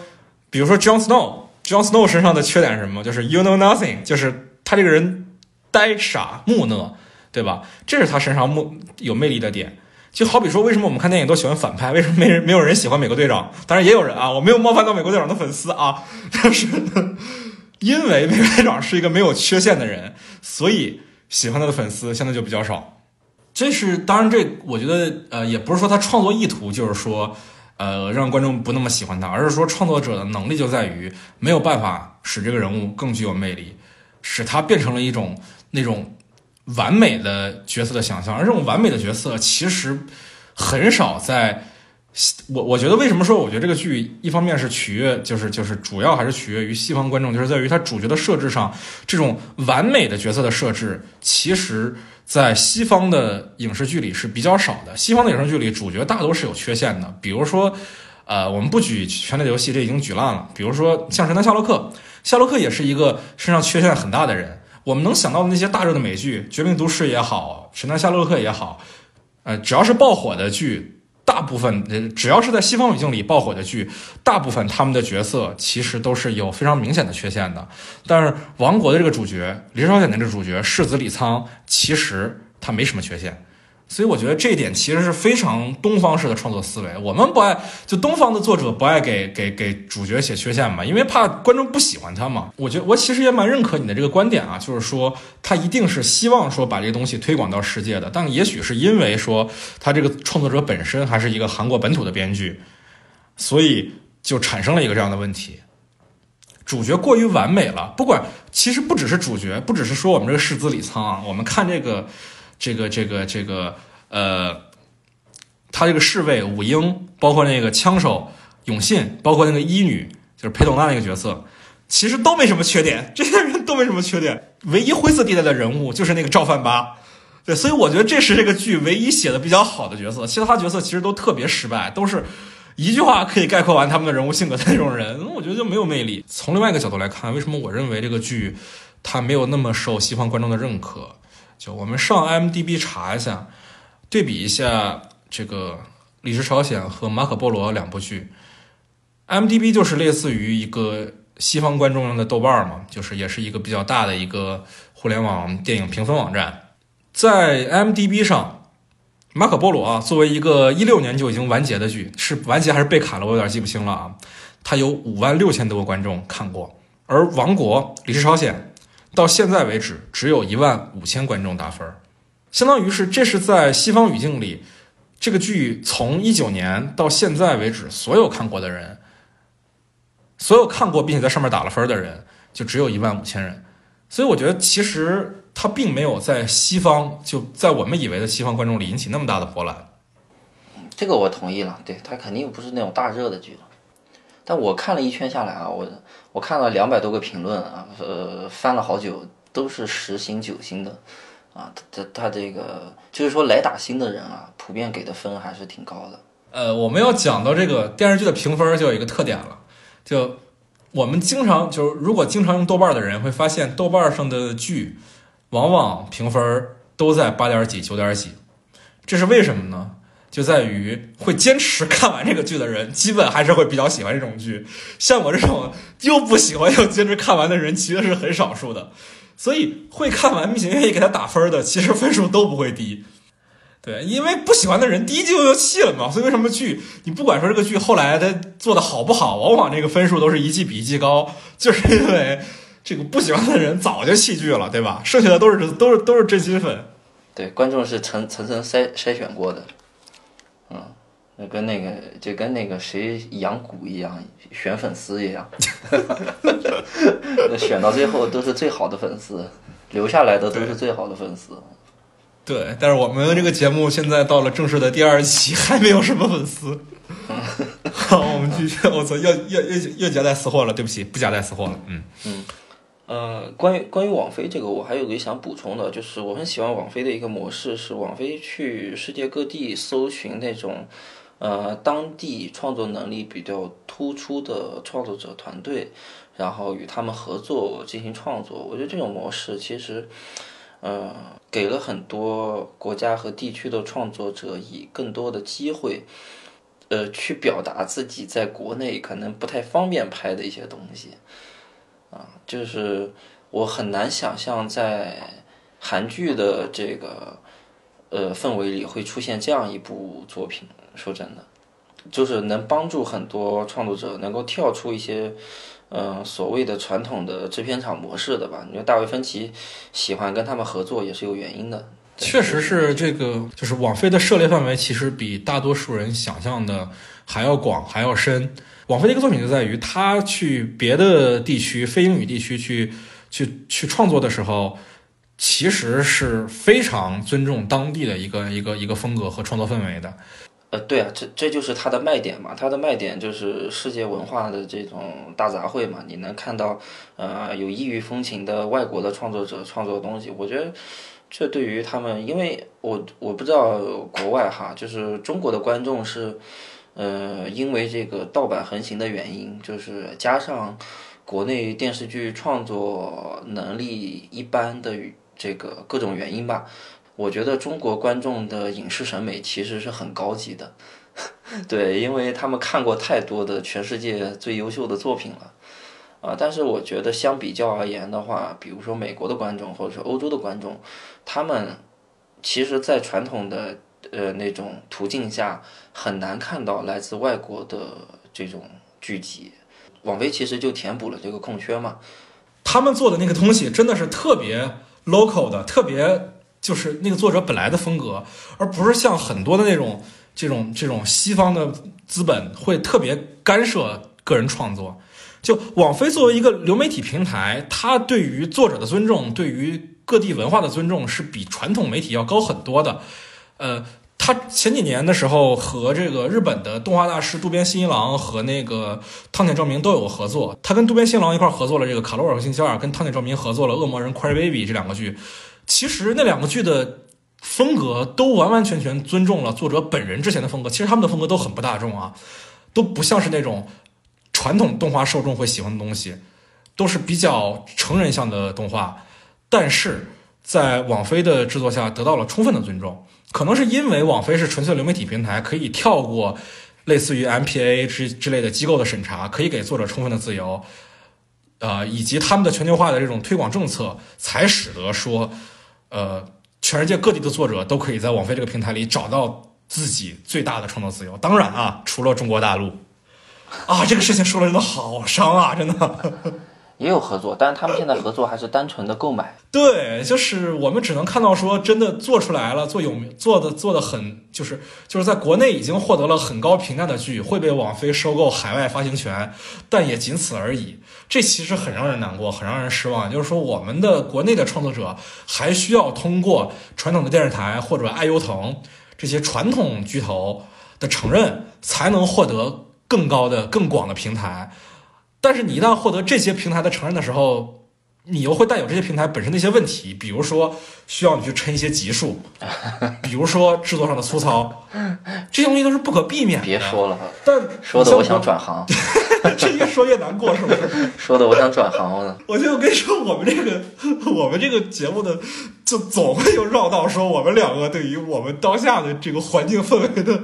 S1: 比如说 John Snow，John Snow 身上的缺点是什么？就是 You know nothing，就是他这个人呆傻木讷，对吧？这是他身上木有魅力的点。就好比说，为什么我们看电影都喜欢反派？为什么没人没有人喜欢美国队长？当然也有人啊，我没有冒犯到美国队长的粉丝啊，但是呢因为美国队长是一个没有缺陷的人，所以喜欢他的粉丝现在就比较少。这是当然，这我觉得呃，也不是说他创作意图就是说呃让观众不那么喜欢他，而是说创作者的能力就在于没有办法使这个人物更具有魅力，使他变成了一种那种。完美的角色的想象，而这种完美的角色其实很少在。我我觉得为什么说我觉得这个剧一方面是取悦，就是就是主要还是取悦于西方观众，就是在于它主角的设置上，这种完美的角色的设置，其实在西方的影视剧里是比较少的。西方的影视剧里主角大多是有缺陷的，比如说，呃，我们不举《权力的游戏》，这已经举烂了。比如说像神探夏洛克，夏洛克也是一个身上缺陷很大的人。我们能想到的那些大热的美剧，《绝命毒师》也好，《神探夏洛克》也好，呃，只要是爆火的剧，大部分只要是在西方语境里爆火的剧，大部分他们的角色其实都是有非常明显的缺陷的。但是《王国》的这个主角，李少显的这个主角世子李沧，其实他没什么缺陷。所以我觉得这一点其实是非常东方式的创作思维。我们不爱就东方的作者不爱给给给主角写缺陷嘛，因为怕观众不喜欢他嘛。我觉得我其实也蛮认可你的这个观点啊，就是说他一定是希望说把这个东西推广到世界的，但也许是因为说他这个创作者本身还是一个韩国本土的编剧，所以就产生了一个这样的问题：主角过于完美了。不管其实不只是主角，不只是说我们这个世子李沧啊，我们看这个。这个这个这个呃，他这个侍卫武英，包括那个枪手永信，包括那个医女，就是裴斗娜那个角色，其实都没什么缺点，这些人都没什么缺点。唯一灰色地带的人物就是那个赵范八，对，所以我觉得这是这个剧唯一写的比较好的角色，其他角色其实都特别失败，都是一句话可以概括完他们的人物性格的那种人，我觉得就没有魅力。从另外一个角度来看，为什么我认为这个剧它没有那么受西方观众的认可？就我们上 M D B 查一下，对比一下这个《李氏朝鲜》和《马可波罗》两部剧 M D B 就是类似于一个西方观众用的豆瓣嘛，就是也是一个比较大的一个互联网电影评分网站。在 M D B 上，《马可波罗》啊，作为一个一六年就已经完结的剧，是完结还是被砍了，我有点记不清了啊。它有五万六千多个观众看过，而《王国》《李氏朝鲜》。到现在为止，只有一万五千观众打分，相当于是这是在西方语境里，这个剧从一九年到现在为止，所有看过的人，所有看过并且在上面打了分的人，就只有一万五千人。所以我觉得，其实它并没有在西方就在我们以为的西方观众里引起那么大的波澜。
S2: 这个我同意了，对它肯定不是那种大热的剧了。但我看了一圈下来啊，我我看了两百多个评论啊，呃，翻了好久，都是十星九星的，啊，他他这个就是说来打星的人啊，普遍给的分还是挺高的。
S1: 呃，我们要讲到这个电视剧的评分，就有一个特点了，就我们经常就是如果经常用豆瓣的人会发现，豆瓣上的剧往往评分都在八点几、九点几，这是为什么呢？就在于会坚持看完这个剧的人，基本还是会比较喜欢这种剧。像我这种又不喜欢又坚持看完的人，其实是很少数的。所以会看完并且愿意给他打分的，其实分数都不会低。对，因为不喜欢的人第一季就弃了嘛。所以为什么剧你不管说这个剧后来他做的好不好，往往这个分数都是一季比一季高，就是因为这个不喜欢的人早就弃剧了，对吧？剩下的都是都是都是真心粉。
S2: 对，观众是层层层筛筛选过的。嗯，那跟那个就跟那个谁养蛊一样，选粉丝一样，选到最后都是最好的粉丝，留下来的都是最好的粉丝。
S1: 对，但是我们这个节目现在到了正式的第二期，还没有什么粉丝。好，我们继续。我操，又又又又夹带私货了，对不起，不夹带私货了。嗯
S2: 嗯。呃，关于关于网飞这个，我还有个想补充的，就是我很喜欢网飞的一个模式，是网飞去世界各地搜寻那种，呃，当地创作能力比较突出的创作者团队，然后与他们合作进行创作。我觉得这种模式其实，呃，给了很多国家和地区的创作者以更多的机会，呃，去表达自己在国内可能不太方便拍的一些东西。啊，就是我很难想象在韩剧的这个呃氛围里会出现这样一部作品。说真的，就是能帮助很多创作者能够跳出一些嗯所谓的传统的制片厂模式的吧。你说大卫芬奇喜欢跟他们合作也是有原因的。
S1: 确实是这个，就是网飞的涉猎范围其实比大多数人想象的还要广还要深。网飞的一个作品就在于，他去别的地区、非英语地区去去去创作的时候，其实是非常尊重当地的一个一个一个风格和创作氛围的。
S2: 呃，对啊，这这就是它的卖点嘛。它的卖点就是世界文化的这种大杂烩嘛。你能看到，呃，有异域风情的外国的创作者创作的东西。我觉得这对于他们，因为我我不知道国外哈，就是中国的观众是。呃，因为这个盗版横行的原因，就是加上国内电视剧创作能力一般的这个各种原因吧，我觉得中国观众的影视审美其实是很高级的，对，因为他们看过太多的全世界最优秀的作品了，啊，但是我觉得相比较而言的话，比如说美国的观众或者是欧洲的观众，他们其实，在传统的。呃，那种途径下很难看到来自外国的这种剧集，网飞其实就填补了这个空缺嘛。
S1: 他们做的那个东西真的是特别 local 的，特别就是那个作者本来的风格，而不是像很多的那种这种这种西方的资本会特别干涉个人创作。就网飞作为一个流媒体平台，它对于作者的尊重，对于各地文化的尊重是比传统媒体要高很多的。呃，他前几年的时候和这个日本的动画大师渡边信一郎和那个汤浅照明都有合作。他跟渡边信一郎一块合作了这个《卡罗尔和星期二》，跟汤浅照明合作了《恶魔人 Cry Baby》这两个剧。其实那两个剧的风格都完完全全尊重了作者本人之前的风格。其实他们的风格都很不大众啊，都不像是那种传统动画受众会喜欢的东西，都是比较成人向的动画。但是在网飞的制作下得到了充分的尊重。可能是因为网飞是纯粹流媒体平台，可以跳过类似于 MPA 之之类的机构的审查，可以给作者充分的自由，呃，以及他们的全球化的这种推广政策，才使得说，呃，全世界各地的作者都可以在网飞这个平台里找到自己最大的创作自由。当然啊，除了中国大陆，啊，这个事情说的真的好伤啊，真的。
S2: 也有合作，但是他们现在合作还是单纯的购买。
S1: 对，就是我们只能看到说，真的做出来了，做有做的做的很，就是就是在国内已经获得了很高评价的剧，会被网飞收购海外发行权，但也仅此而已。这其实很让人难过，很让人失望。就是说，我们的国内的创作者还需要通过传统的电视台或者爱优腾这些传统巨头的承认，才能获得更高的、更广的平台。但是你一旦获得这些平台的承认的时候，你又会带有这些平台本身的一些问题，比如说需要你去抻一些级数，比如说制作上的粗糙，这些东西都是不可避免的。
S2: 别说了，
S1: 但
S2: 说的我想转行，
S1: 这越说越难过，是不是？
S2: 说的我想转行了。
S1: 我就跟你说，我们这个我们这个节目的，就总会有绕到说我们两个对于我们当下的这个环境氛围的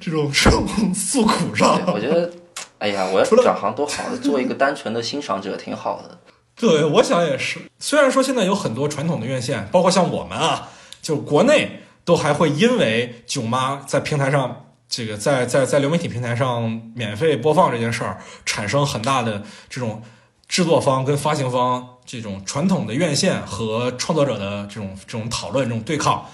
S1: 这种这种诉苦上。
S2: 我觉得。哎呀，我要转行多好，做一个单纯的欣赏者挺好的。
S1: 对，我想也是。虽然说现在有很多传统的院线，包括像我们啊，就国内都还会因为囧妈在平台上，这个在在在流媒体平台上免费播放这件事儿，产生很大的这种制作方跟发行方这种传统的院线和创作者的这种这种讨论、这种对抗。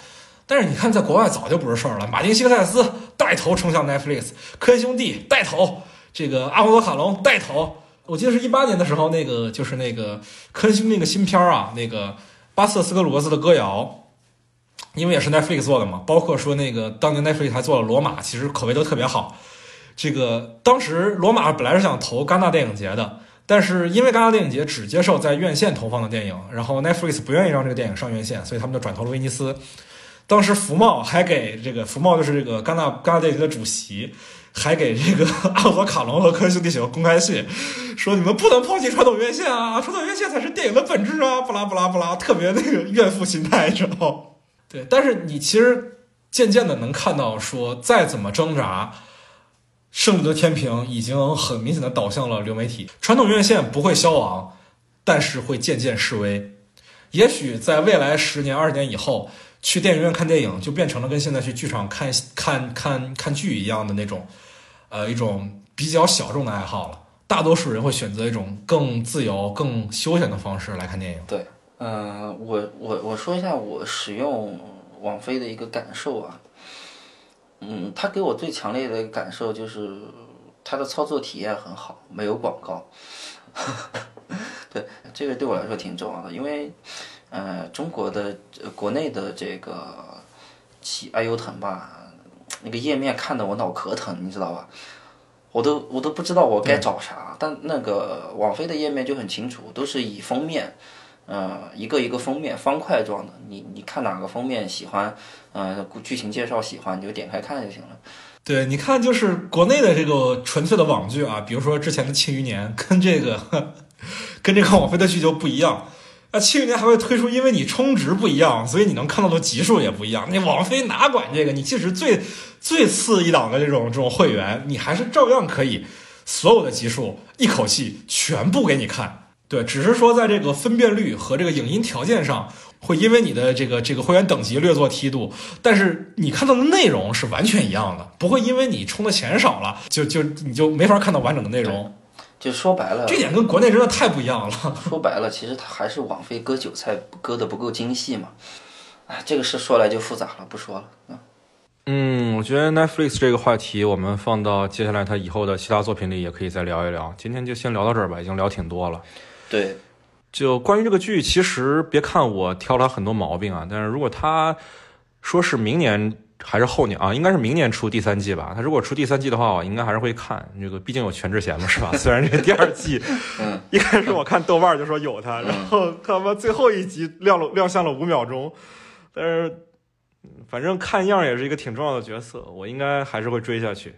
S1: 但是你看，在国外早就不是事儿了。马丁·西克塞斯带头冲向 Netflix，科恩兄弟带头。这个阿波罗卡隆带头，我记得是一八年的时候，那个就是那个科恩兄那个新片儿啊，那个巴斯特斯克鲁斯的歌谣，因为也是 Netflix 做的嘛，包括说那个当年 Netflix 还做了罗马，其实口碑都特别好。这个当时罗马本来是想投戛纳电影节的，但是因为戛纳电影节只接受在院线投放的电影，然后 Netflix 不愿意让这个电影上院线，所以他们就转投了威尼斯。当时福茂还给这个福茂就是这个戛纳戛纳电影节的主席。还给这个 阿罗卡隆和科恩兄弟写公开信，说你们不能抛弃传统院线啊，传统院线才是电影的本质啊，不拉不拉不拉，特别那个怨妇心态，知道对，但是你其实渐渐的能看到，说再怎么挣扎，胜利的天平已经很明显的倒向了流媒体，传统院线不会消亡，但是会渐渐式微。也许在未来十年、二十年以后，去电影院看电影就变成了跟现在去剧场看看看看剧一样的那种。呃，一种比较小众的爱好了。大多数人会选择一种更自由、更休闲的方式来看电影。
S2: 对，呃，我我我说一下我使用网飞的一个感受啊。嗯，它给我最强烈的感受就是它的操作体验很好，没有广告。对，这个对我来说挺重要的，因为呃，中国的国内的这个起爱优腾吧。那个页面看得我脑壳疼，你知道吧？我都我都不知道我该找啥。但那个网飞的页面就很清楚，都是以封面，呃，一个一个封面方块状的。你你看哪个封面喜欢，呃，剧情介绍喜欢，你就点开看就行了。
S1: 对，你看就是国内的这个纯粹的网剧啊，比如说之前的《庆余年》，跟这个 跟这个网飞的剧就不一样。那庆余年还会推出，因为你充值不一样，所以你能看到的集数也不一样。你网飞哪管这个？你即使最最次一档的这种这种会员，你还是照样可以所有的集数一口气全部给你看。对，只是说在这个分辨率和这个影音条件上，会因为你的这个这个会员等级略作梯度，但是你看到的内容是完全一样的，不会因为你充的钱少了，就就你就没法看到完整的内容。
S2: 就说白了，
S1: 这点跟国内真的太不一样了。
S2: 说白了，其实它还是网飞割韭菜割的不够精细嘛。哎，这个事说来就复杂了，不说了。嗯，
S3: 嗯，我觉得 Netflix 这个话题，我们放到接下来他以后的其他作品里也可以再聊一聊。今天就先聊到这儿吧，已经聊挺多了。
S2: 对，
S3: 就关于这个剧，其实别看我挑了很多毛病啊，但是如果他说是明年。还是后年啊，应该是明年出第三季吧。他如果出第三季的话，我应该还是会看。这个毕竟有全智贤嘛，是吧？虽然这第二季，
S2: 嗯，
S3: 一开始我看豆瓣就说有他，然后他妈最后一集亮了亮相了五秒钟，但是反正看样也是一个挺重要的角色，我应该还是会追下去。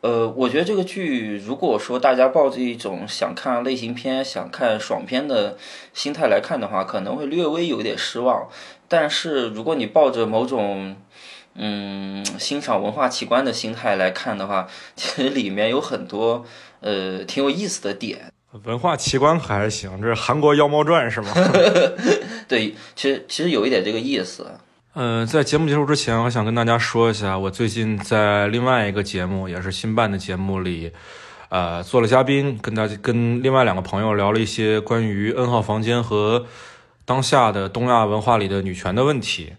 S2: 呃，我觉得这个剧，如果说大家抱着一种想看类型片、想看爽片的心态来看的话，可能会略微有点失望。但是如果你抱着某种嗯，欣赏文化奇观的心态来看的话，其实里面有很多呃挺有意思的点。
S3: 文化奇观可还行，这是韩国《妖猫传》是吗？
S2: 对，其实其实有一点这个意思。
S3: 嗯，在节目结束之前，我想跟大家说一下，我最近在另外一个节目，也是新办的节目里，
S1: 呃做了嘉宾，跟大家跟另外两个朋友聊了一些关于 N 号房间和当下的东亚文化里的女权的问题。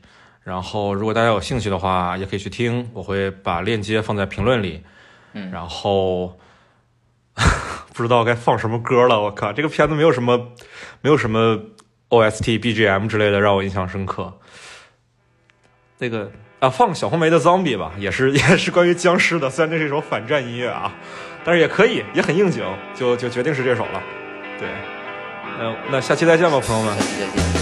S1: 然后，如果大家有兴趣的话，也可以去听，我会把链接放在评论里。
S2: 嗯，
S1: 然后 不知道该放什么歌了，我靠，这个片子没有什么，没有什么 OST、BGM 之类的让我印象深刻。这个啊，放小红梅的《Zombie》吧，也是 也是关于僵尸的，虽然这是一首反战音乐啊，但是也可以，也很应景，就就决定是这首了。对，那、那下期再见吧，朋友们。